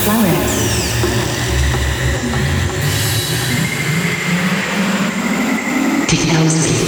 Florence. By DJ Florence.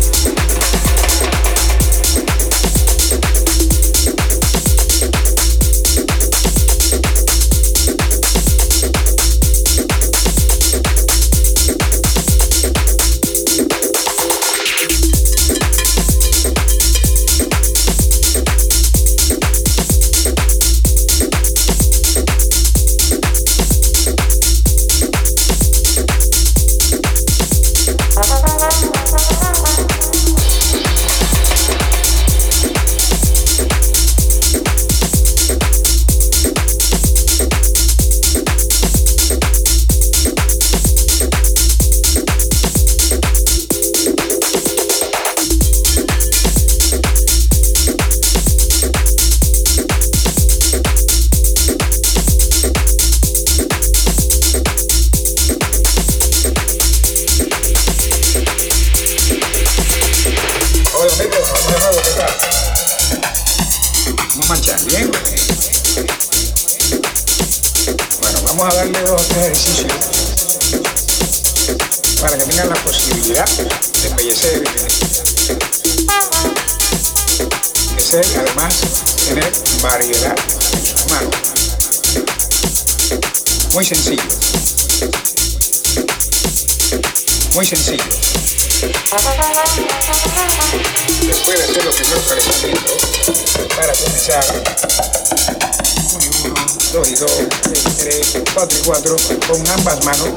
con ambas manos.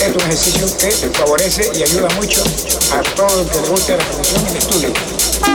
Es un ejercicio que favorece y ayuda mucho a todo el que le la función y el estudio.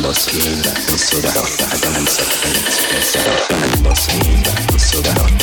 Mosqueda, encerado, danza, danza, danza, mosqueda, encerado.